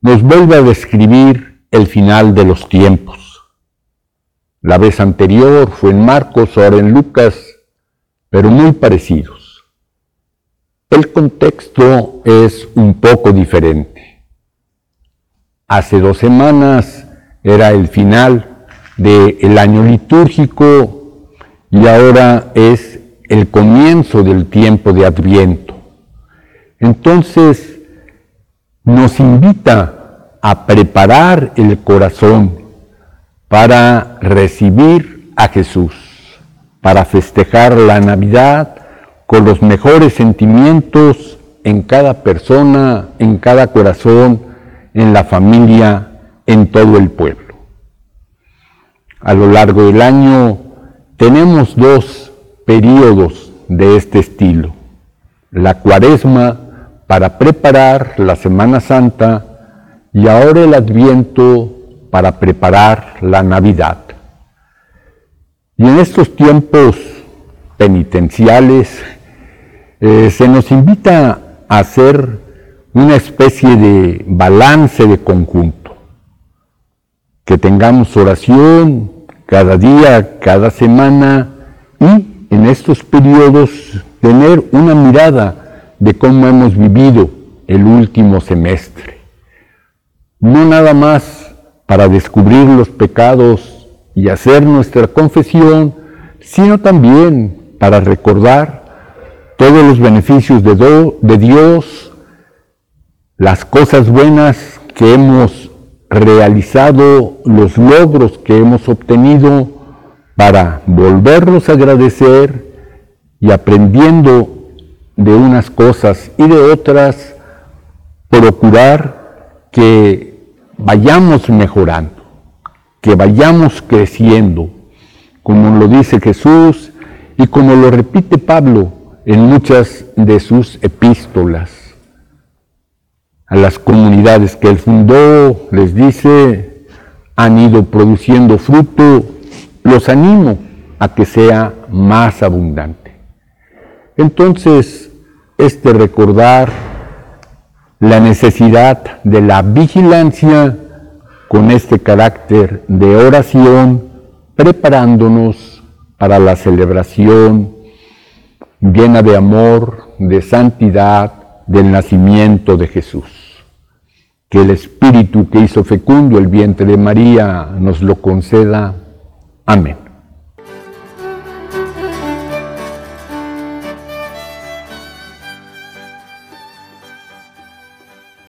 nos vuelve a describir el final de los tiempos. La vez anterior fue en Marcos, ahora en Lucas, pero muy parecidos. El contexto es un poco diferente. Hace dos semanas era el final del año litúrgico y ahora es el comienzo del tiempo de Adviento. Entonces, nos invita a preparar el corazón para recibir a Jesús, para festejar la Navidad con los mejores sentimientos en cada persona, en cada corazón, en la familia, en todo el pueblo. A lo largo del año tenemos dos periodos de este estilo. La cuaresma, para preparar la Semana Santa y ahora el Adviento para preparar la Navidad. Y en estos tiempos penitenciales eh, se nos invita a hacer una especie de balance de conjunto, que tengamos oración cada día, cada semana y en estos periodos tener una mirada de cómo hemos vivido el último semestre. No nada más para descubrir los pecados y hacer nuestra confesión, sino también para recordar todos los beneficios de, de Dios, las cosas buenas que hemos realizado, los logros que hemos obtenido, para volverlos a agradecer y aprendiendo de unas cosas y de otras, procurar que vayamos mejorando, que vayamos creciendo, como lo dice Jesús y como lo repite Pablo en muchas de sus epístolas. A las comunidades que él fundó, les dice, han ido produciendo fruto, los animo a que sea más abundante. Entonces, este recordar la necesidad de la vigilancia con este carácter de oración, preparándonos para la celebración llena de amor, de santidad, del nacimiento de Jesús. Que el Espíritu que hizo fecundo el vientre de María nos lo conceda. Amén.